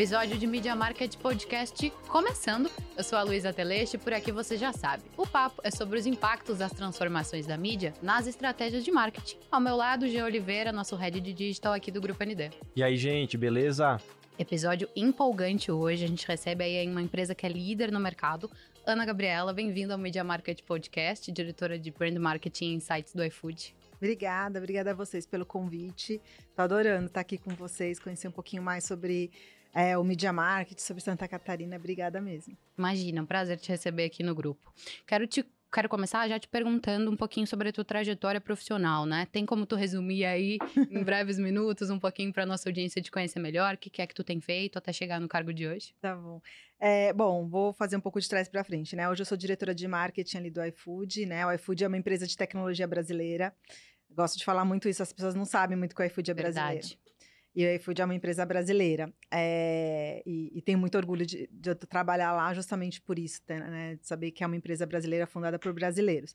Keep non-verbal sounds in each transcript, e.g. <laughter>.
Episódio de Media Market Podcast começando. Eu sou a Luísa Teleste e por aqui você já sabe. O papo é sobre os impactos das transformações da mídia nas estratégias de marketing. Ao meu lado, G. Oliveira, nosso head de digital aqui do Grupo ND. E aí, gente, beleza? Episódio empolgante hoje. A gente recebe aí uma empresa que é líder no mercado. Ana Gabriela, bem-vinda ao Media Market Podcast, diretora de Brand Marketing Insights do iFood. Obrigada, obrigada a vocês pelo convite. Tô adorando estar aqui com vocês, conhecer um pouquinho mais sobre é, o Media Market, sobre Santa Catarina. Obrigada mesmo. Imagina, um prazer te receber aqui no grupo. Quero te quero começar já te perguntando um pouquinho sobre a tua trajetória profissional, né? Tem como tu resumir aí <laughs> em breves minutos um pouquinho para nossa audiência te conhecer melhor? O que é que tu tem feito até chegar no cargo de hoje? Tá bom. É, bom, vou fazer um pouco de trás para frente, né? Hoje eu sou diretora de marketing ali do iFood, né? O iFood é uma empresa de tecnologia brasileira. Gosto de falar muito isso, as pessoas não sabem muito que o iFood é Verdade. brasileiro. E o iFood é uma empresa brasileira. É, e, e, tenho muito orgulho de, de, trabalhar lá justamente por isso, né? De saber que é uma empresa brasileira fundada por brasileiros.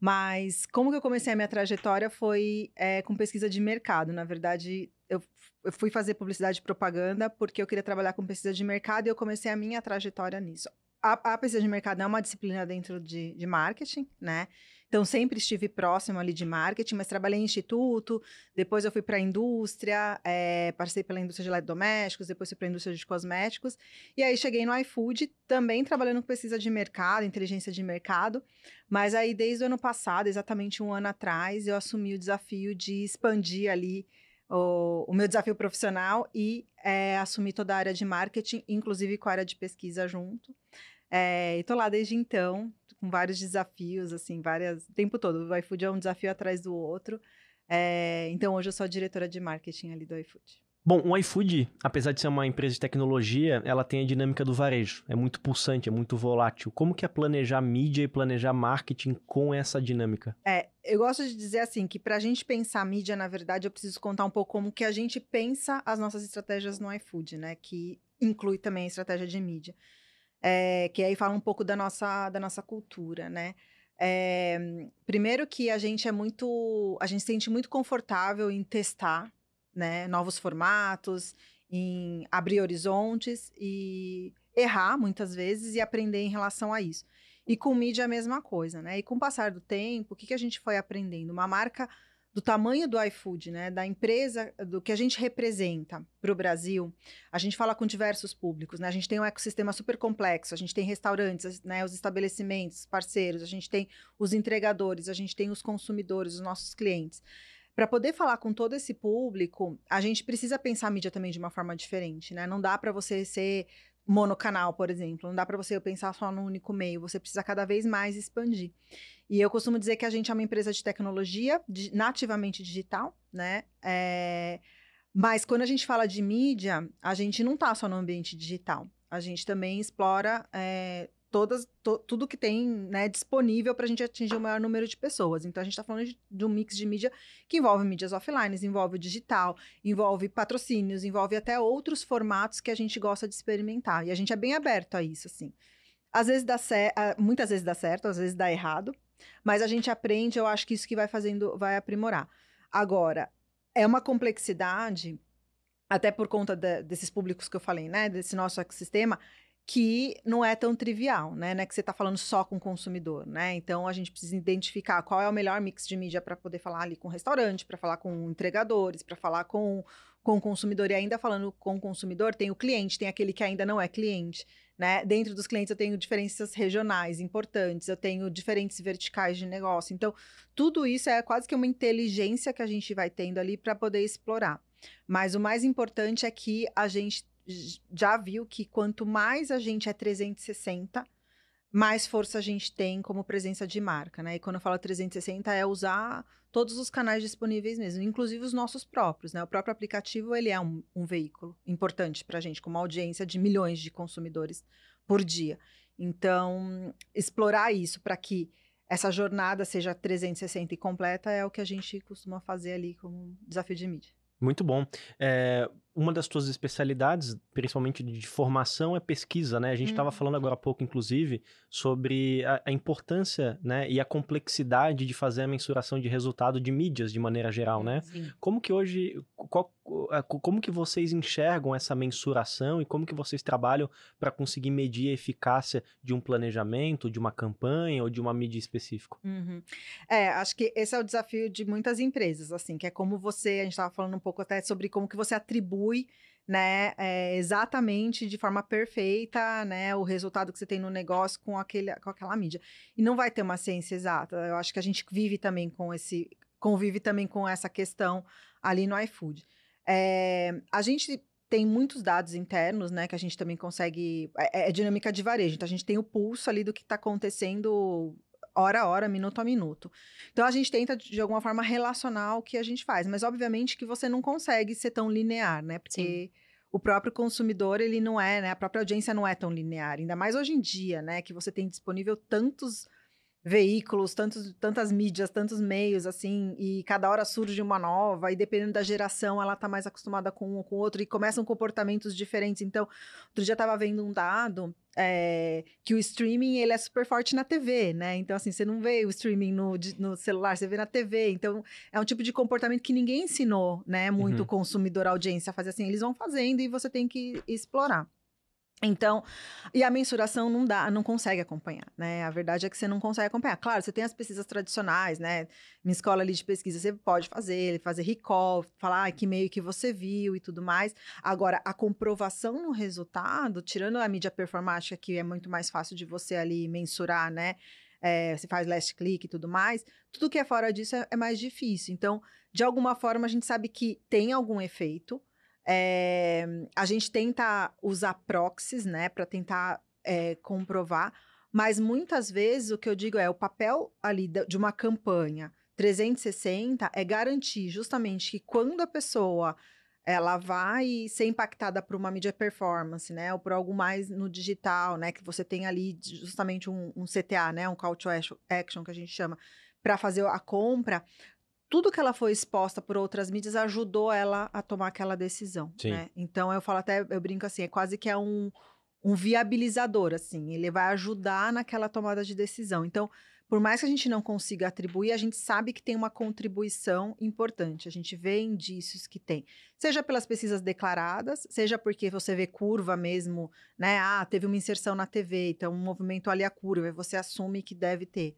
Mas como que eu comecei a minha trajetória foi é, com pesquisa de mercado. Na verdade, eu, eu fui fazer publicidade e propaganda porque eu queria trabalhar com pesquisa de mercado e eu comecei a minha trajetória nisso. A, a pesquisa de mercado é uma disciplina dentro de, de marketing, né? Então, sempre estive próximo ali de marketing, mas trabalhei em instituto, depois eu fui para a indústria, é, passei pela indústria de eletrodomésticos, depois fui para a indústria de cosméticos, e aí cheguei no iFood, também trabalhando com pesquisa de mercado, inteligência de mercado, mas aí desde o ano passado, exatamente um ano atrás, eu assumi o desafio de expandir ali o, o meu desafio profissional e é, assumir toda a área de marketing, inclusive com a área de pesquisa junto. É, e tô lá desde então, com vários desafios, assim, várias. O tempo todo. O iFood é um desafio atrás do outro. É, então, hoje eu sou diretora de marketing ali do iFood. Bom, o iFood, apesar de ser uma empresa de tecnologia, ela tem a dinâmica do varejo. É muito pulsante, é muito volátil. Como que é planejar mídia e planejar marketing com essa dinâmica? É, eu gosto de dizer assim, que para a gente pensar mídia, na verdade, eu preciso contar um pouco como que a gente pensa as nossas estratégias no iFood, né? Que inclui também a estratégia de mídia é, que aí fala um pouco da nossa, da nossa cultura, né? É, primeiro que a gente é muito, a gente se sente muito confortável em testar, né, novos formatos, em abrir horizontes e errar muitas vezes e aprender em relação a isso. E com mídia é a mesma coisa, né? E com o passar do tempo, o que, que a gente foi aprendendo? Uma marca do tamanho do iFood, né, da empresa, do que a gente representa para o Brasil, a gente fala com diversos públicos, né? A gente tem um ecossistema super complexo, a gente tem restaurantes, né, os estabelecimentos, parceiros, a gente tem os entregadores, a gente tem os consumidores, os nossos clientes. Para poder falar com todo esse público, a gente precisa pensar a mídia também de uma forma diferente, né? Não dá para você ser monocanal, por exemplo. Não dá para você pensar só no único meio, você precisa cada vez mais expandir. E eu costumo dizer que a gente é uma empresa de tecnologia, nativamente digital, né? É, mas quando a gente fala de mídia, a gente não está só no ambiente digital. A gente também explora é, todas, to, tudo que tem né, disponível para a gente atingir o maior número de pessoas. Então, a gente está falando de, de, um mix de mídia que envolve mídias offline, envolve o digital, envolve patrocínios, envolve até outros formatos que a gente gosta de experimentar. E a gente é bem aberto a isso, assim. Às vezes dá certo, muitas vezes dá certo, às vezes dá errado, mas a gente aprende, eu acho que isso que vai fazendo, vai aprimorar. Agora, é uma complexidade, até por conta de, desses públicos que eu falei, né, desse nosso ecossistema, que não é tão trivial, né? Não é que você está falando só com o consumidor, né? Então a gente precisa identificar qual é o melhor mix de mídia para poder falar ali com o restaurante, para falar com entregadores, para falar com, com o consumidor. E ainda falando com o consumidor, tem o cliente, tem aquele que ainda não é cliente, né? Dentro dos clientes eu tenho diferenças regionais importantes, eu tenho diferentes verticais de negócio. Então, tudo isso é quase que uma inteligência que a gente vai tendo ali para poder explorar. Mas o mais importante é que a gente já viu que quanto mais a gente é 360, mais força a gente tem como presença de marca, né? E quando eu falo 360 é usar todos os canais disponíveis mesmo, inclusive os nossos próprios, né? O próprio aplicativo ele é um, um veículo importante para a gente, com uma audiência de milhões de consumidores por dia. Então, explorar isso para que essa jornada seja 360 e completa é o que a gente costuma fazer ali como desafio de mídia. Muito bom. É, uma das tuas especialidades, principalmente de formação, é pesquisa, né? A gente estava Uhum. falando agora há pouco, inclusive, sobre a, a importância, né, e a complexidade de fazer a mensuração de resultado de mídias de maneira geral, né? Sim. Como que hoje, qual- como que vocês enxergam essa mensuração e como que vocês trabalham para conseguir medir a eficácia de um planejamento, de uma campanha ou de uma mídia específica? Uhum. É, acho que esse é o desafio de muitas empresas, assim, que é como você, a gente estava falando um pouco até sobre como que você atribui, né, é, exatamente de forma perfeita, né, o resultado que você tem no negócio com, aquele, com aquela mídia. E não vai ter uma ciência exata. Eu acho que a gente vive também com esse, convive também com essa questão ali no iFood. É, a gente tem muitos dados internos, né, que a gente também consegue. É, é dinâmica de varejo, então a gente tem o pulso ali do que está acontecendo hora a hora, minuto a minuto. Então a gente tenta, de alguma forma, relacionar o que a gente faz, mas obviamente que você não consegue ser tão linear, né? Porque o próprio consumidor, ele não é, né? A própria audiência não é tão linear, ainda mais hoje em dia, né? Que você tem disponível tantos veículos, tantos, tantas mídias, tantos meios, assim, e cada hora surge uma nova, e dependendo da geração, ela tá mais acostumada com um ou com o outro, e começam comportamentos diferentes. Então, outro dia eu tava vendo um dado é, que o streaming, ele é super forte na TV, né? Então, assim, você não vê o streaming no, no celular, você vê na TV. Então, é um tipo de comportamento que ninguém ensinou, né? Muito Uhum. o consumidor, audiência a fazer assim. Eles vão fazendo e você tem que explorar. Então, e a mensuração não dá, não consegue acompanhar, né? A verdade é que você não consegue acompanhar. Claro, você tem as pesquisas tradicionais, né? Minha escola ali de pesquisa, você pode fazer, fazer recall, falar ah, que meio que você viu e tudo mais. Agora, a comprovação no resultado, tirando a mídia performática, que é muito mais fácil de você ali mensurar, né? É, você faz last click e tudo mais, tudo que é fora disso é, é mais difícil. Então, de alguma forma, a gente sabe que tem algum efeito. É, a gente tenta usar proxies, né, para tentar é, comprovar, mas muitas vezes o que eu digo é o papel ali de uma campanha 360 é garantir justamente que quando a pessoa ela vai ser impactada por uma mídia performance, né, ou por algo mais no digital, né, que você tem ali justamente um, um CTA, né, um call to action que a gente chama, para fazer a compra, tudo que ela foi exposta por outras mídias ajudou ela a tomar aquela decisão, né? Então eu falo até, eu brinco assim, é quase que é um, um viabilizador, assim, ele vai ajudar naquela tomada de decisão. Então, por mais que a gente não consiga atribuir, a gente sabe que tem uma contribuição importante. A gente vê indícios que tem. Seja pelas pesquisas declaradas, seja porque você vê curva mesmo, né? Ah, teve uma inserção na TV, então um movimento ali a curva, e você assume que deve ter.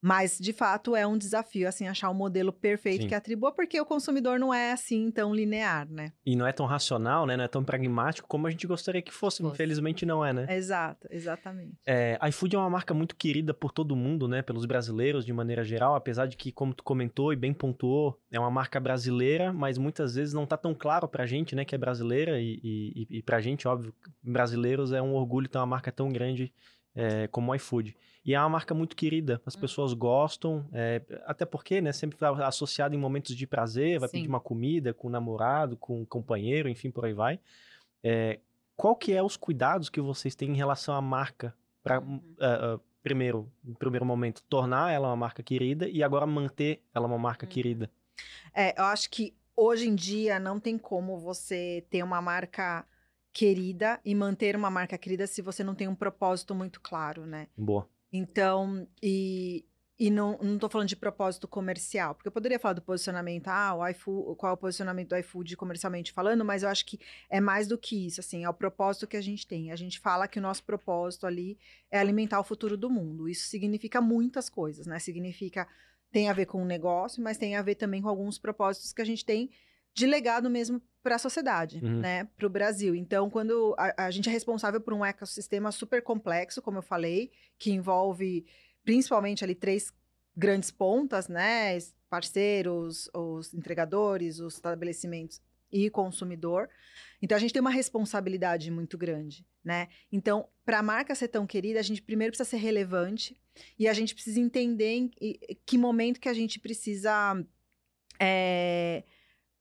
Mas, de fato, é um desafio, assim, achar o modelo perfeito Sim. que atribua, porque o consumidor não é, assim, tão linear, né? E não é tão racional, né? Não é tão pragmático como a gente gostaria que fosse. Fosse. Infelizmente não é, né? Exato, exatamente. É, iFood é uma marca muito querida por todo mundo, né? Pelos brasileiros de maneira geral, apesar de que, como tu comentou e bem pontuou, é uma marca brasileira, mas muitas vezes não tá tão claro pra gente, né, que é brasileira e, e, e pra gente, óbvio, brasileiros é um orgulho ter uma marca tão grande é, como o iFood. E é uma marca muito querida, as Hum. pessoas gostam, é, até porque, né, sempre tá associado em momentos de prazer, vai Sim. pedir uma comida com o namorado, com o companheiro, enfim, por aí vai. É, qual que é os cuidados que vocês têm em relação à marca para Uhum. primeiro, em primeiro momento, tornar ela uma marca querida e agora manter ela uma marca Uhum. querida? É, eu acho que hoje em dia não tem como você ter uma marca querida e manter uma marca querida se você não tem um propósito muito claro, né? Boa. Então, e, e não, não tô falando de propósito comercial, porque eu poderia falar do posicionamento, ah, o iFood, qual é o posicionamento do iFood comercialmente falando, mas eu acho que é mais do que isso, assim, é o propósito que a gente tem. A gente fala que o nosso propósito ali é alimentar o futuro do mundo. Isso significa muitas coisas, né? Significa, tem a ver com o negócio, mas tem a ver também com alguns propósitos que a gente tem de legado mesmo para a sociedade, Uhum. né, para o Brasil. Então, quando a, a gente é responsável por um ecossistema super complexo, como eu falei, que envolve principalmente ali três grandes pontas, né, parceiros, os entregadores, os estabelecimentos e consumidor. Então, a gente tem uma responsabilidade muito grande, né? Então, para a marca ser tão querida, a gente primeiro precisa ser relevante e a gente precisa entender em que momento que a gente precisa é,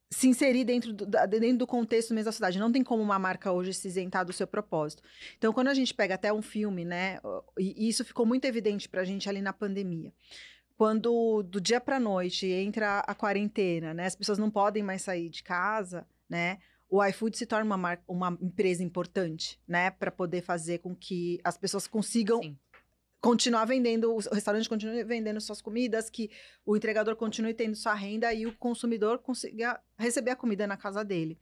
se inserir dentro do, dentro do contexto mesmo da cidade. Não tem como uma marca hoje se isentar do seu propósito. Então, quando a gente pega até um filme, né? E, isso ficou muito evidente pra gente ali na pandemia. Quando do dia pra noite entra a quarentena, né? As pessoas não podem mais sair de casa, né? o iFood se torna uma, mar... uma empresa importante, né? Para poder fazer com que as pessoas consigam Sim. Continuar vendendo, o restaurante continue vendendo suas comidas, que o entregador continue tendo sua renda e o consumidor consiga receber a comida na casa dele.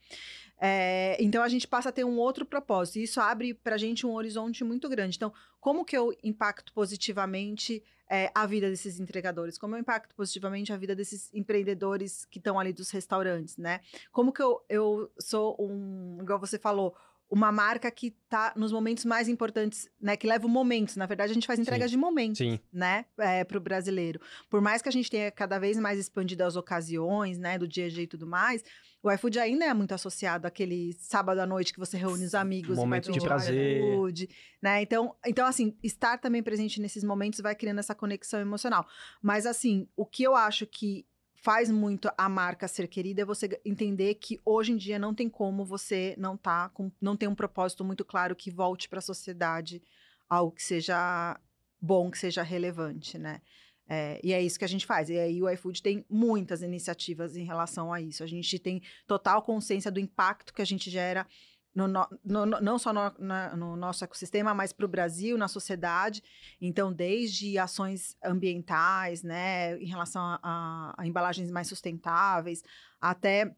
É, então a gente passa a ter um outro propósito. E isso abre para a gente um horizonte muito grande. Então, como que eu impacto positivamente é, a vida desses entregadores? Como eu impacto positivamente a vida desses empreendedores que estão ali dos restaurantes, né? Como que eu, eu sou um, igual você falou, uma marca que está nos momentos mais importantes, né? Que leva momentos. Na verdade, a gente faz entregas de momentos, Sim. né? É, para o brasileiro. Por mais que a gente tenha cada vez mais expandido as ocasiões, né? Do dia a dia e tudo mais, o iFood ainda é muito associado àquele sábado à noite que você reúne os amigos Momento e vai de prazer. iFood, né? Então, então, assim, estar também presente nesses momentos vai criando essa conexão emocional. Mas, assim, o que eu acho que faz muito a marca ser querida é você entender que hoje em dia não tem como você não tá com, não ter um propósito muito claro que volte para a sociedade algo que seja bom, que seja relevante, né? É, e é isso que a gente faz. E aí o iFood tem muitas iniciativas em relação a isso. A gente tem total consciência do impacto que a gente gera no, no, não só no, na, no, nosso ecossistema, mas para o Brasil, na sociedade. Então, desde ações ambientais, né, em relação a, a, a embalagens mais sustentáveis, até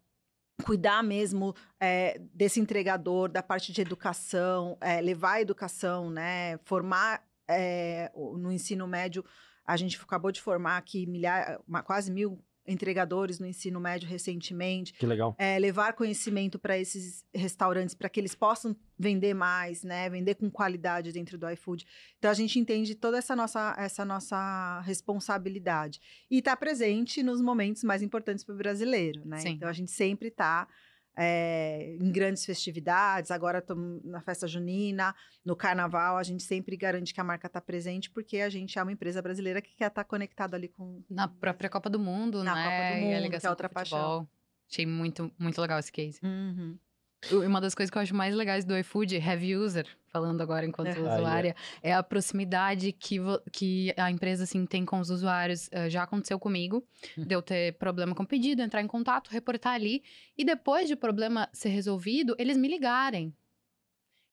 cuidar mesmo é, desse entregador, da parte de educação, é, levar a educação, né, formar é, no ensino médio. A gente acabou de formar aqui milhar, quase mil entregadores no ensino médio recentemente. Que legal. É, levar conhecimento para esses restaurantes para que eles possam vender mais, né? Vender com qualidade dentro do iFood. Então a gente entende toda essa nossa, essa nossa responsabilidade. E está presente nos momentos mais importantes para o brasileiro, né? Sim. Então a gente sempre está é, em grandes festividades, agora na festa junina, no carnaval, a gente sempre garante que a marca está presente, porque a gente é uma empresa brasileira que quer estar tá conectada ali com... Na própria Copa do Mundo, Na né? Copa do E a Mundo, que é ligação outra com o paixão. Achei muito, muito legal esse case. Uhum. Uma das coisas que eu acho mais legais do iFood, heavy user, falando agora enquanto Aham. usuária, é a proximidade que, que a empresa assim, tem com os usuários. Eh, já aconteceu comigo, de eu ter problema com o pedido, entrar em contato, reportar ali, e depois de o problema ser resolvido, eles me ligarem.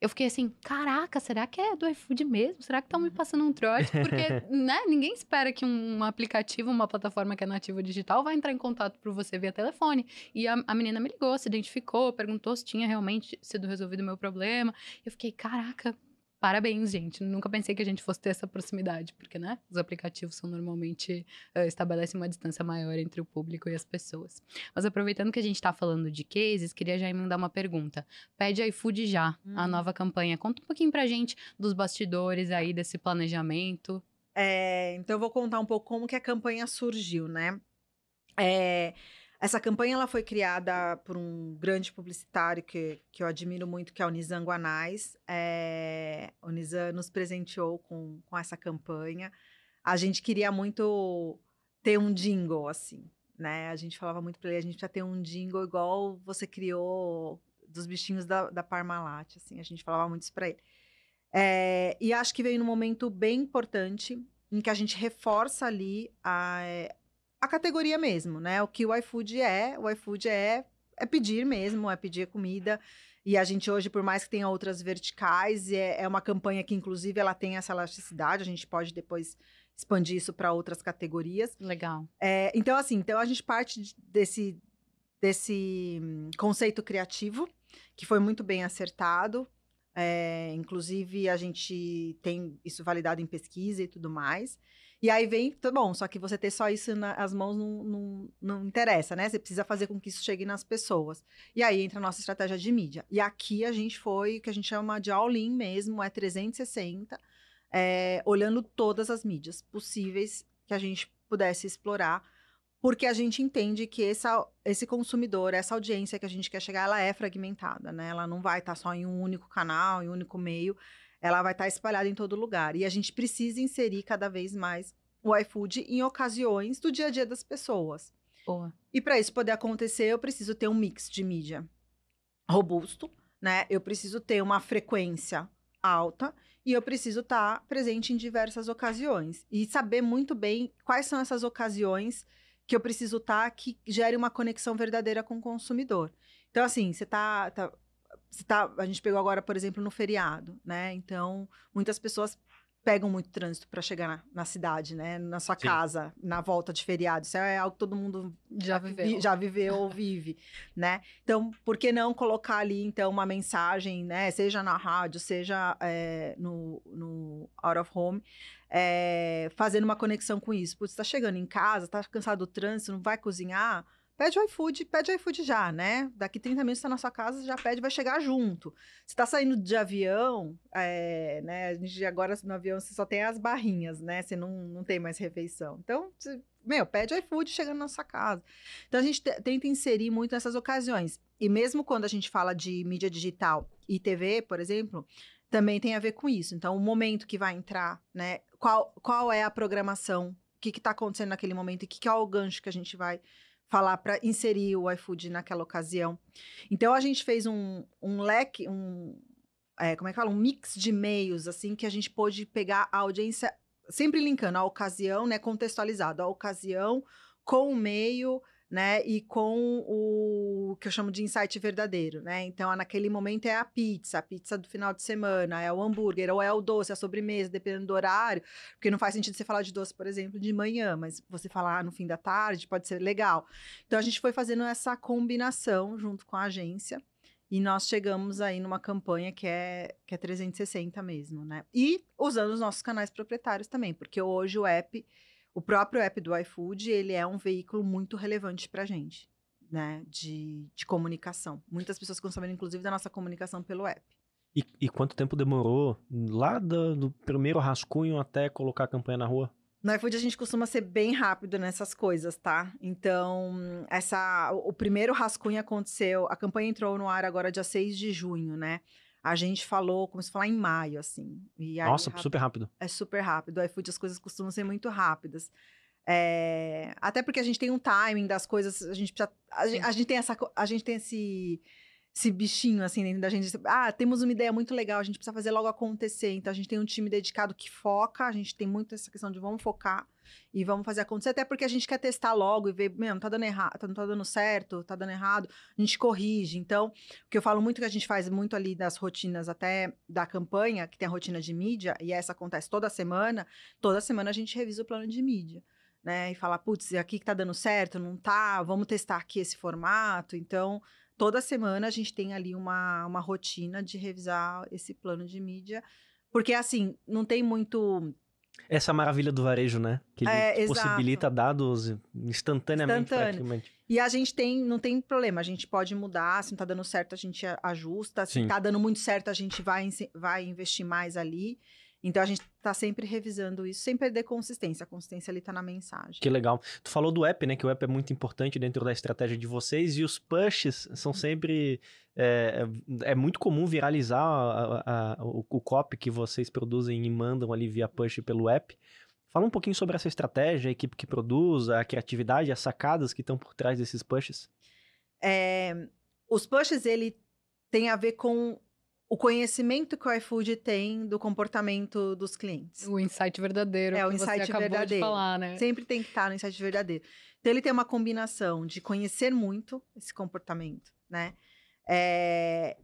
Eu fiquei assim, caraca, será que é do iFood mesmo? Será que estão me passando um trote? Porque, <laughs> né, ninguém espera que um aplicativo, uma plataforma que é nativa digital vai entrar em contato por você via telefone. E a, a menina me ligou, se identificou, perguntou se tinha realmente sido resolvido o meu problema. Eu fiquei, caraca, parabéns, gente. Nunca pensei que a gente fosse ter essa proximidade, porque, né, os aplicativos são normalmente, eh, estabelecem uma distância maior entre o público e as pessoas. Mas aproveitando que a gente tá falando de cases, queria já emendar uma pergunta. Pede iFood já, a Hum. nova campanha. Conta um pouquinho pra gente dos bastidores aí, desse planejamento. É, então eu vou contar um pouco como que a campanha surgiu, né? É, essa campanha ela foi criada por um grande publicitário que, que eu admiro muito, que é o Nizam Guanais. É, o Nizam nos presenteou com, com essa campanha. A gente queria muito ter um jingle, assim, né? A gente falava muito para ele, a gente precisa ter um jingle igual você criou dos bichinhos da, da Parmalat, assim. A gente falava muito isso para ele. É, e acho que veio num momento bem importante em que a gente reforça ali a, a categoria mesmo, né? O que o iFood é, o iFood é, é pedir mesmo, é pedir comida. E a gente hoje, por mais que tenha outras verticais, é, é uma campanha que, inclusive, ela tem essa elasticidade. A gente pode depois expandir isso para outras categorias. Legal. É, então, assim, então a gente parte de- desse, desse hum, conceito criativo, que foi muito bem acertado. É, inclusive, a gente tem isso validado em pesquisa e tudo mais. E aí vem, tá bom, só que você ter só isso nas mãos não, não, não interessa, né? Você precisa fazer com que isso chegue nas pessoas. E aí entra a nossa estratégia de mídia. E aqui a gente foi o que a gente chama de all-in mesmo, é 360, é, olhando todas as mídias possíveis que a gente pudesse explorar, porque a gente entende que essa, esse consumidor, essa audiência que a gente quer chegar, ela é fragmentada, né? Ela não vai estar só em um único canal, em um único meio, ela vai estar espalhada em todo lugar. E a gente precisa inserir cada vez mais o iFood em ocasiões do dia a dia das pessoas. Boa. E para isso poder acontecer, eu preciso ter um mix de mídia robusto, né? Eu preciso ter uma frequência alta e eu preciso estar presente em diversas ocasiões e saber muito bem quais são essas ocasiões que eu preciso estar que gere uma conexão verdadeira com o consumidor. Então, assim, você tá, tá, você tá. A gente pegou agora, por exemplo, no feriado, né? Então, muitas pessoas pegam muito trânsito para chegar na, na, cidade, né? Na sua Sim. casa, na volta de feriado. Isso é algo que todo mundo já viveu, já viveu ou vive, né? Então, por que não colocar ali, então, uma mensagem, né? Seja na rádio, seja é, no, no out of home, é, fazendo uma conexão com isso. Putz, está chegando em casa, está cansado do trânsito, não vai cozinhar? Pede o iFood, pede o iFood já, né? Daqui 30 minutos está na sua casa, já pede, vai chegar junto. Você está saindo de avião, é, né? A gente agora no avião você só tem as barrinhas, né? Você não, não tem mais refeição. Então, você, meu, pede iFood chegando na sua casa. Então a gente tenta inserir muito nessas ocasiões. E mesmo quando a gente fala de mídia digital e TV, por exemplo, também tem a ver com isso. Então, o momento que vai entrar, né? Qual, qual é a programação? O que está acontecendo naquele momento? E que, que é o gancho que a gente vai falar para inserir o iFood naquela ocasião. Então a gente fez um, um leque, um é, como é que fala, um mix de meios assim que a gente pôde pegar a audiência sempre linkando a ocasião, né, contextualizado, a ocasião com o meio né? E com o que eu chamo de insight verdadeiro, né? Então, naquele momento é a pizza, a pizza do final de semana, é o hambúrguer, ou é o doce, a sobremesa, dependendo do horário. Porque não faz sentido você falar de doce, por exemplo, de manhã, mas você falar no fim da tarde pode ser legal. Então, a gente foi fazendo essa combinação junto com a agência. E nós chegamos aí numa campanha que é, que é 360 mesmo, né? E usando os nossos canais proprietários também, porque hoje o app o próprio app do iFood, ele é um veículo muito relevante para a gente, né? De, de comunicação. Muitas pessoas ficam sabendo, inclusive, da nossa comunicação pelo app. E, e quanto tempo demorou lá do, do, primeiro rascunho até colocar a campanha na rua? No iFood a gente costuma ser bem rápido nessas coisas, tá? Então, essa, o primeiro rascunho aconteceu, a campanha entrou no ar agora dia 6 de junho, né? A gente falou, como se falar em maio, assim. E aí, Nossa, rápido, super rápido. É super rápido. O iFood, as coisas costumam ser muito rápidas. É, até porque a gente tem um timing das coisas, a gente precisa. A, gente, a gente tem essa. A gente tem esse esse bichinho assim dentro da gente. Ah, temos uma ideia muito legal, a gente precisa fazer logo acontecer. Então a gente tem um time dedicado que foca, a gente tem muito essa questão de vamos focar e vamos fazer acontecer, até porque a gente quer testar logo e ver, mesmo, tá dando errado, tá, não tá dando certo, tá dando errado, a gente corrige. Então, o que eu falo muito que a gente faz muito ali das rotinas até da campanha, que tem a rotina de mídia, e essa acontece toda semana, toda semana a gente revisa o plano de mídia. Né, e fala, putz, aqui que tá dando certo, não tá, vamos testar aqui esse formato. Então, toda semana a gente tem ali uma, uma rotina de revisar esse plano de mídia, porque assim, não tem muito. Essa maravilha do varejo, né? Que ele é, possibilita dados instantaneamente, praticamente. E a gente tem, não tem problema, a gente pode mudar, se não tá dando certo, a gente ajusta, se Sim. tá dando muito certo, a gente vai, vai investir mais ali. Então a gente está sempre revisando isso, sem perder consistência. A consistência ali está na mensagem. Que legal. Tu falou do app, né? Que o app é muito importante dentro da estratégia de vocês e os pushes são uhum. sempre. É, é muito comum viralizar a, a, a, o, o copy que vocês produzem e mandam ali via push pelo app. Fala um pouquinho sobre essa estratégia, a equipe que produz, a criatividade, as sacadas que estão por trás desses pushes. É, os pushes, ele tem a ver com o conhecimento que o iFood tem do comportamento dos clientes. O insight verdadeiro. É, o insight verdadeiro. Falar, né? Sempre tem que estar no insight verdadeiro. Então, ele tem uma combinação de conhecer muito esse comportamento, né? É,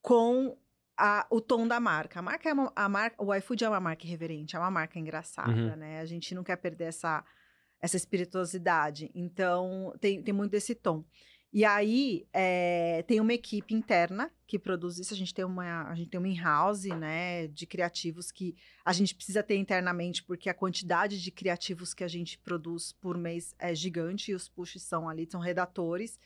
com a, o tom da marca. A marca é uma, a marca, o iFood é uma marca irreverente, é uma marca engraçada, uhum. né? A gente não quer perder essa, essa espirituosidade. Então, tem, tem muito desse tom. E aí é, tem uma equipe interna que produz isso. A gente tem uma, a gente tem uma in-house, né, de criativos que a gente precisa ter internamente, porque a quantidade de criativos que a gente produz por mês é gigante e os pushes são ali, são redatores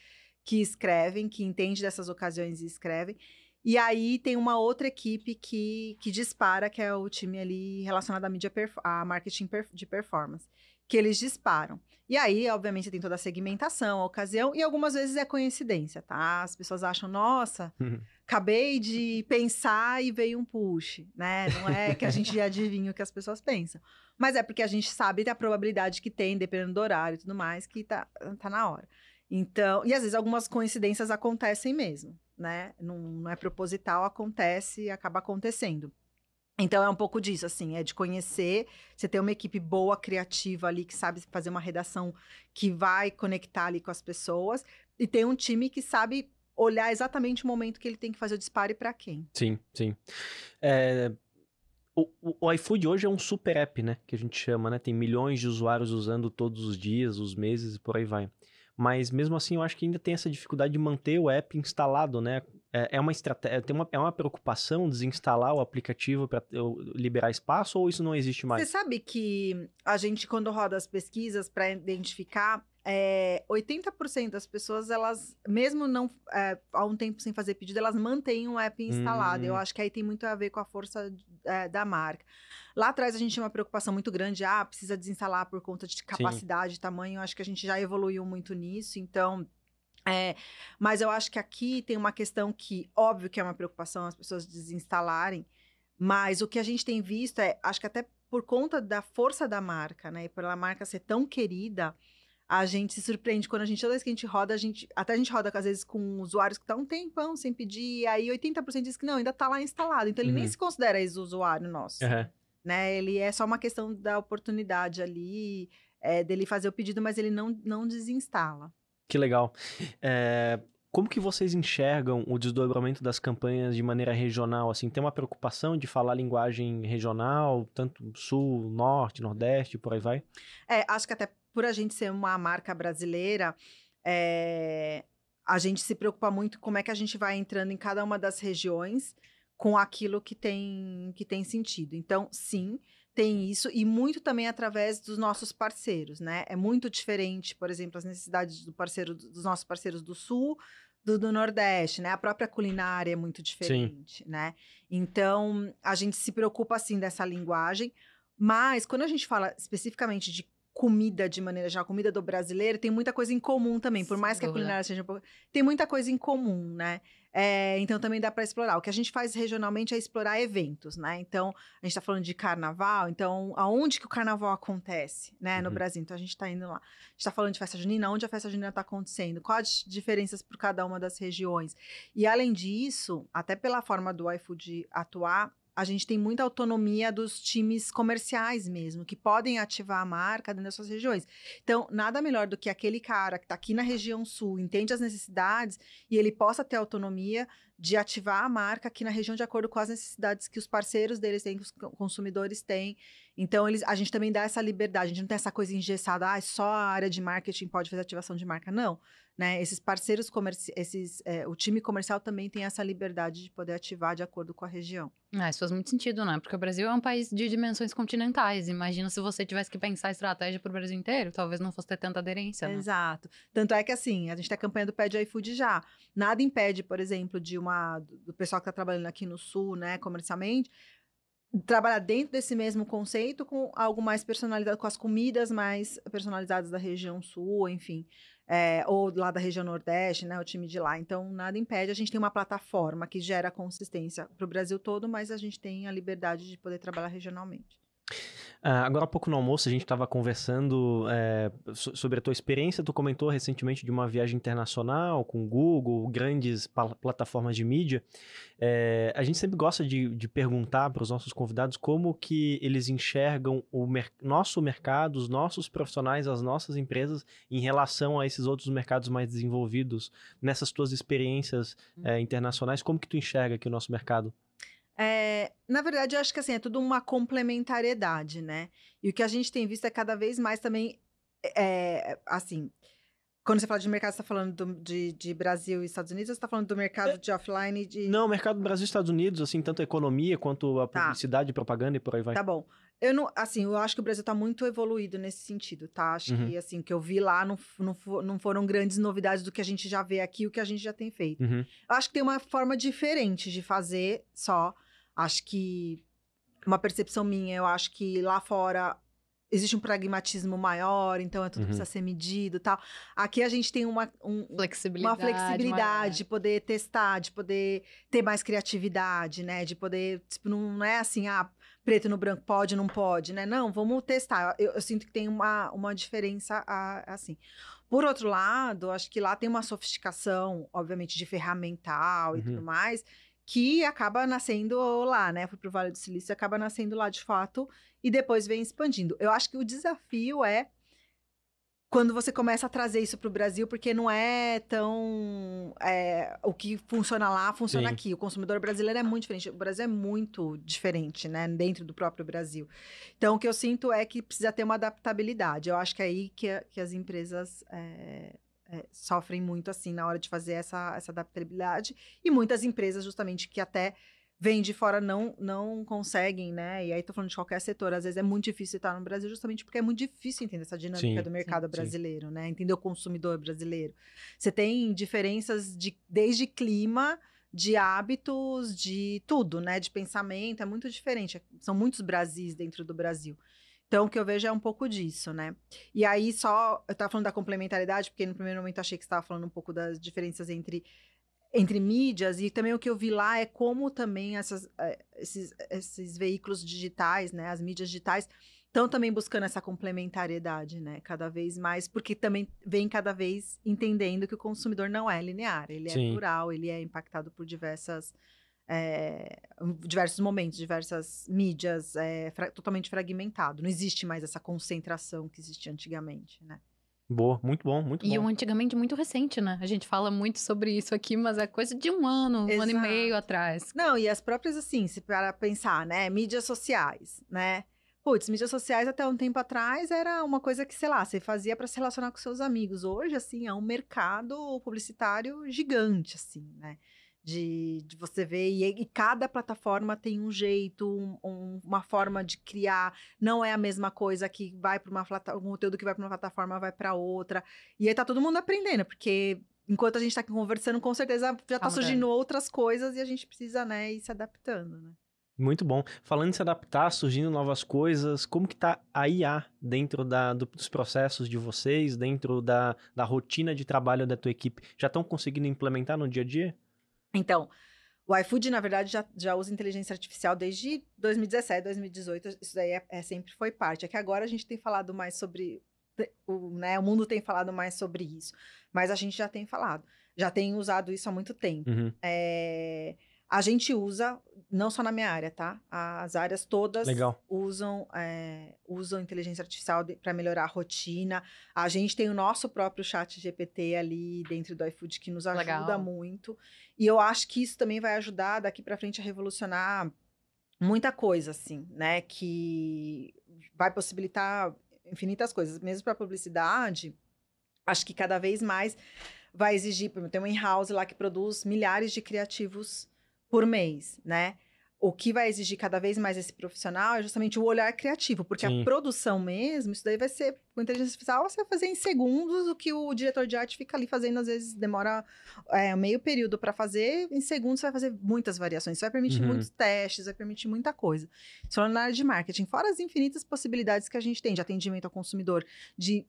que escrevem, que entendem dessas ocasiões e escrevem. E aí tem uma outra equipe que, que dispara, que é o time ali relacionado à mídia, a marketing de performance que eles disparam. E aí, obviamente, tem toda a segmentação, a ocasião, e algumas vezes é coincidência, tá? As pessoas acham, nossa, uhum. acabei de pensar e veio um push, né? Não é que a gente <laughs> adivinha o que as pessoas pensam. Mas é porque a gente sabe a probabilidade que tem, dependendo do horário e tudo mais, que tá, tá na hora. Então, e às vezes algumas coincidências acontecem mesmo, né? Não, não é proposital, acontece e acaba acontecendo. Então é um pouco disso, assim, é de conhecer, você ter uma equipe boa, criativa ali, que sabe fazer uma redação que vai conectar ali com as pessoas, e ter um time que sabe olhar exatamente o momento que ele tem que fazer o disparo e para quem. Sim, sim. É, o, o, o, iFood hoje é um super app, né? Que a gente chama, né? Tem milhões de usuários usando todos os dias, os meses e por aí vai. Mas mesmo assim, eu acho que ainda tem essa dificuldade de manter o app instalado, né? É, é uma estratégia, tem uma, é uma preocupação desinstalar o aplicativo para liberar espaço ou isso não existe mais? Você sabe que a gente, quando roda as pesquisas para identificar é, 80% das pessoas, elas, mesmo não é, há um tempo sem fazer pedido, elas mantêm o app instalado. Hum. Eu acho que aí tem muito a ver com a força é, da marca. Lá atrás a gente tinha uma preocupação muito grande, ah, precisa desinstalar por conta de capacidade, Sim. tamanho. Eu acho que a gente já evoluiu muito nisso, então. É, mas eu acho que aqui tem uma questão que, óbvio que é uma preocupação as pessoas desinstalarem, mas o que a gente tem visto é, acho que até por conta da força da marca, né, e pela marca ser tão querida, a gente se surpreende quando a gente, toda vez que a gente roda, a gente, até a gente roda às vezes com usuários que estão tá um tempão sem pedir, e aí 80% diz que não, ainda está lá instalado. Então ele uhum. nem se considera ex-usuário nosso. Uhum. Né? Ele é só uma questão da oportunidade ali, é, dele fazer o pedido, mas ele não, não desinstala. Que legal. É, como que vocês enxergam o desdobramento das campanhas de maneira regional? Assim, tem uma preocupação de falar linguagem regional, tanto sul, norte, nordeste, por aí vai? É, acho que até por a gente ser uma marca brasileira, é, a gente se preocupa muito como é que a gente vai entrando em cada uma das regiões com aquilo que tem, que tem sentido. Então, sim, tem isso, e muito também através dos nossos parceiros, né? É muito diferente, por exemplo, as necessidades do parceiro, dos nossos parceiros do Sul, do, do Nordeste, né? A própria culinária é muito diferente, Sim. né? Então, a gente se preocupa, assim, dessa linguagem, mas quando a gente fala especificamente de comida de maneira geral, comida do brasileiro, tem muita coisa em comum também. Por mais que a culinária seja um pouco. Tem muita coisa em comum, né? É, então também dá para explorar. O que a gente faz regionalmente é explorar eventos, né? Então, a gente está falando de carnaval, então aonde que o carnaval acontece, né, no uhum. Brasil? Então a gente está indo lá. A gente está falando de festa junina, onde a festa junina está acontecendo? Quais as diferenças por cada uma das regiões? E além disso, até pela forma do iFood atuar, a gente tem muita autonomia dos times comerciais mesmo, que podem ativar a marca dentro das suas regiões. Então, nada melhor do que aquele cara que está aqui na região sul, entende as necessidades e ele possa ter autonomia de ativar a marca aqui na região de acordo com as necessidades que os parceiros deles têm, que os consumidores têm. Então, eles, a gente também dá essa liberdade, a gente não tem essa coisa engessada, ah, só a área de marketing pode fazer ativação de marca. Não. Né? Esses parceiros comerciais, é, o time comercial também tem essa liberdade de poder ativar de acordo com a região. É, isso faz muito sentido, né? Porque o Brasil é um país de dimensões continentais. Imagina se você tivesse que pensar estratégia para o Brasil inteiro, talvez não fosse ter tanta aderência. Né? Exato. Tanto é que assim, a gente tem a campanha do Pede iFood já. Nada impede, por exemplo, de uma do pessoal que está trabalhando aqui no Sul, né, comercialmente, trabalhar dentro desse mesmo conceito com algo mais personalizado, com as comidas mais personalizadas da região sul, enfim é, ou lá da região Nordeste, né, o time de lá. Então, nada impede. A gente tem uma plataforma que gera consistência para o Brasil todo, mas a gente tem a liberdade de poder trabalhar regionalmente. Uh, agora há pouco no almoço a gente estava conversando é, sobre a tua experiência. Tu comentou recentemente de uma viagem internacional com Google, grandes plataformas de mídia. É, a gente sempre gosta de, de perguntar para os nossos convidados como que eles enxergam o mer nosso mercado, os nossos profissionais, as nossas empresas em relação a esses outros mercados mais desenvolvidos. Nessas tuas experiências é, internacionais, como que tu enxerga aqui o nosso mercado? É, na verdade, eu acho que assim, é tudo uma complementariedade, né? E o que a gente tem visto é cada vez mais também, é, assim, quando você fala de mercado, você está falando do, de, de, Brasil e Estados Unidos ou você está falando do mercado é, de offline? De... Não, mercado Brasil e Estados Unidos, assim, tanto a economia quanto a tá. publicidade, propaganda e por aí vai. Tá bom. Eu não, assim, eu acho que o Brasil está muito evoluído nesse sentido, tá? Acho uhum. que, assim, o que eu vi lá não, não, não, foram grandes novidades do que a gente já vê aqui, o que a gente já tem feito. Uhum. Eu acho que tem uma forma diferente de fazer só. Acho que uma percepção minha, eu acho que lá fora existe um pragmatismo maior, então é tudo uhum. precisa ser medido tal. Aqui a gente tem uma, um, flexibilidade, uma flexibilidade de poder testar, de poder ter mais criatividade, né? De poder, tipo, não é assim, ah, preto no branco pode, não pode, né? Não, vamos testar. Eu, eu sinto que tem uma, uma diferença assim. Por outro lado, acho que lá tem uma sofisticação, obviamente, de ferramental uhum. e tudo uhum. mais, que acaba nascendo lá, né? Fui pro Vale do Silício, acaba nascendo lá de fato e depois vem expandindo. Eu acho que o desafio é quando você começa a trazer isso para o Brasil, porque não é tão. É, o que funciona lá, funciona Sim. aqui. O consumidor brasileiro é muito diferente. O Brasil é muito diferente, né? Dentro do próprio Brasil. Então, o que eu sinto é que precisa ter uma adaptabilidade. Eu acho que é aí que, que as empresas. é, é, sofrem muito assim na hora de fazer essa, essa adaptabilidade e muitas empresas justamente que até vêm de fora não não conseguem, né? E aí tô falando de qualquer setor, às vezes é muito difícil estar no Brasil justamente porque é muito difícil entender essa dinâmica Sim, do mercado sim. brasileiro, né? Entender o consumidor brasileiro. Você tem diferenças de desde clima, de hábitos, de tudo, né? De pensamento, é muito diferente. São muitos Brasis dentro do Brasil. Então, o que eu vejo é um pouco disso, né? E aí, só. Eu tava falando da complementaridade, porque no primeiro momento achei que você estava falando um pouco das diferenças entre, entre mídias, e também o que eu vi lá é como também essas, eh, esses, esses veículos digitais, né? As mídias digitais estão também buscando essa complementariedade, né? Cada vez mais, porque também vem cada vez entendendo que o consumidor não é linear, ele Sim. é plural, ele é impactado por diversas. Eh, diversos momentos, diversas mídias, eh, fra- totalmente fragmentado. Não existe mais essa concentração que existia antigamente, né? Boa, muito bom, muito E bom. o antigamente muito recente, né? A gente fala muito sobre isso aqui, mas é coisa de um ano, um ano e meio atrás. Não, e as próprias, assim, se para pensar, né? Mídias sociais, né? Putz, mídias sociais até um tempo atrás era uma coisa que, sei lá, você fazia para se relacionar com seus amigos. Hoje, assim, é um mercado publicitário gigante, assim, né? De, de você ver, e, e cada plataforma tem um jeito, um- um- uma forma de criar. Não é a mesma coisa que vai para uma plataforma, um conteúdo que vai para uma plataforma vai para outra. E aí tá todo mundo aprendendo, porque enquanto a gente tá aqui conversando, com certeza já tá Tá surgindo outras coisas e a gente precisa, né, ir se adaptando, né? Muito bom. Falando em se adaptar, surgindo novas coisas, como que tá a IA dentro da, do- dos processos de vocês, dentro da, da rotina de trabalho da tua equipe? Já estão conseguindo implementar no dia a dia? Então, o iFood, na verdade, já, já usa inteligência artificial desde 2017, 2018. Isso daí é, é- sempre foi parte. É que agora a gente tem falado mais sobre. O, né, o mundo tem falado mais sobre isso. Mas a gente já tem falado. Já tem usado isso há muito tempo. Uhum. É, a gente usa, não só na minha área, tá? As áreas todas Legal. usam, é, usam inteligência artificial para melhorar a rotina. A gente tem o nosso próprio chat GPT ali dentro do iFood que nos ajuda Legal. muito. E eu acho que isso também vai ajudar daqui para frente a revolucionar muita coisa, assim, né? Que vai possibilitar infinitas coisas, mesmo para publicidade. Acho que cada vez mais vai exigir, por exemplo, tem uma in-house lá que produz milhares de criativos por mês, né? O que vai exigir cada vez mais esse profissional é justamente o olhar criativo, porque Sim. a produção mesmo, isso daí vai ser, com inteligência artificial, você vai fazer em segundos o que o diretor de arte fica ali fazendo, às vezes demora é, meio período para fazer, em segundos você vai fazer muitas variações, isso vai permitir Uhum. muitos testes, vai permitir muita coisa. Isso na área de marketing, fora as infinitas possibilidades que a gente tem de atendimento ao consumidor, de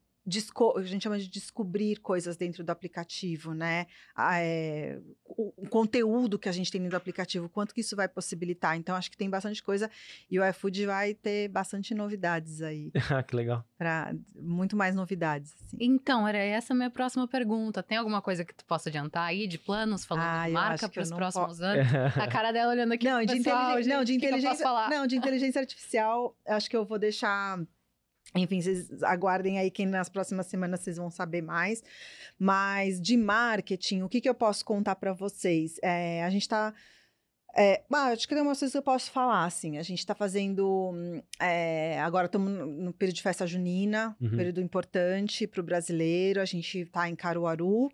a gente chama de descobrir coisas dentro do aplicativo, né? Ah, é, o, o conteúdo que a gente tem dentro do aplicativo, quanto que isso vai possibilitar. Então, acho que tem bastante coisa e o iFood vai ter bastante novidades aí, <laughs> Ah, que legal. para muito mais novidades. Assim. Então, era essa a minha próxima pergunta. Tem alguma coisa que tu possa adiantar aí de planos, falando Ah, de marca para os não próximos anos? <laughs> A cara dela olhando aqui Não, pro de, pessoal, não, de gente, o que que eu posso inteligência, falar? não, de inteligência artificial, acho que eu vou deixar. Enfim, vocês aguardem aí que nas próximas semanas vocês vão saber mais. Mas de marketing, o que, que eu posso contar para vocês? É, a gente está ah, acho que tem umas coisas que eu posso falar, assim. A gente está fazendo. é, agora estamos no, no período de festa junina, Uhum. período importante para o brasileiro. A gente está em Caruaru.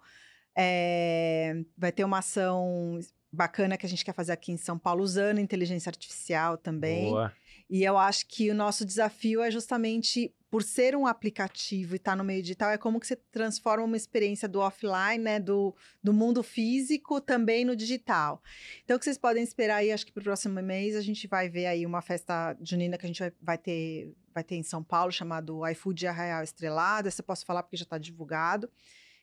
É, vai ter uma ação bacana que a gente quer fazer aqui em São Paulo, usando inteligência artificial também. Boa. E eu acho que o nosso desafio é justamente por ser um aplicativo e estar no meio digital, é como que você transforma uma experiência do offline, né, do, do mundo físico também no digital. Então, o que vocês podem esperar aí, acho que para o próximo mês, a gente vai ver aí uma festa junina que a gente vai, vai ter vai ter em São Paulo, chamado iFood Arraial Estrelado. Esse eu posso falar porque já está divulgado.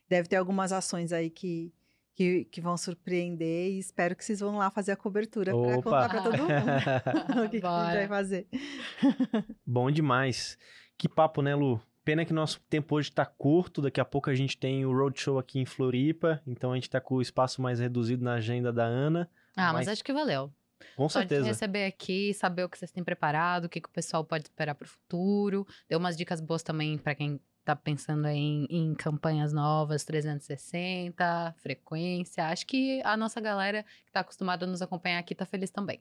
Deve ter algumas ações aí que, que, que vão surpreender e espero que vocês vão lá fazer a cobertura para contar para todo mundo <laughs> o que, que a gente vai fazer. Bom demais. Que papo, né, Lu? Pena que nosso tempo hoje tá curto, daqui a pouco a gente tem o Roadshow aqui em Floripa, então a gente tá com o espaço mais reduzido na agenda da Ana. Ah, mas Mas- acho que valeu. Com Só de certeza. receber aqui, saber o que vocês têm preparado, o que, que o pessoal pode esperar para o futuro. Deu umas dicas boas também para quem tá pensando em, em campanhas novas, 360, frequência. Acho que a nossa galera que tá acostumada a nos acompanhar aqui tá feliz também.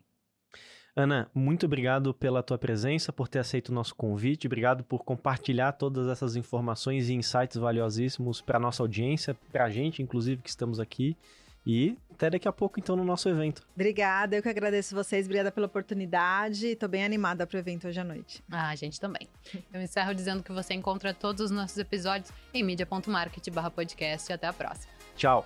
Ana, muito obrigado pela tua presença, por ter aceito o nosso convite, obrigado por compartilhar todas essas informações e insights valiosíssimos para nossa audiência, para a gente, inclusive, que estamos aqui. E até daqui a pouco, então, no nosso evento. Obrigada, eu que agradeço vocês, obrigada pela oportunidade. Estou bem animada para o evento hoje à noite. Ah, a gente também. Eu encerro dizendo que você encontra todos os nossos episódios em mídia.market podcast e até a próxima. Tchau.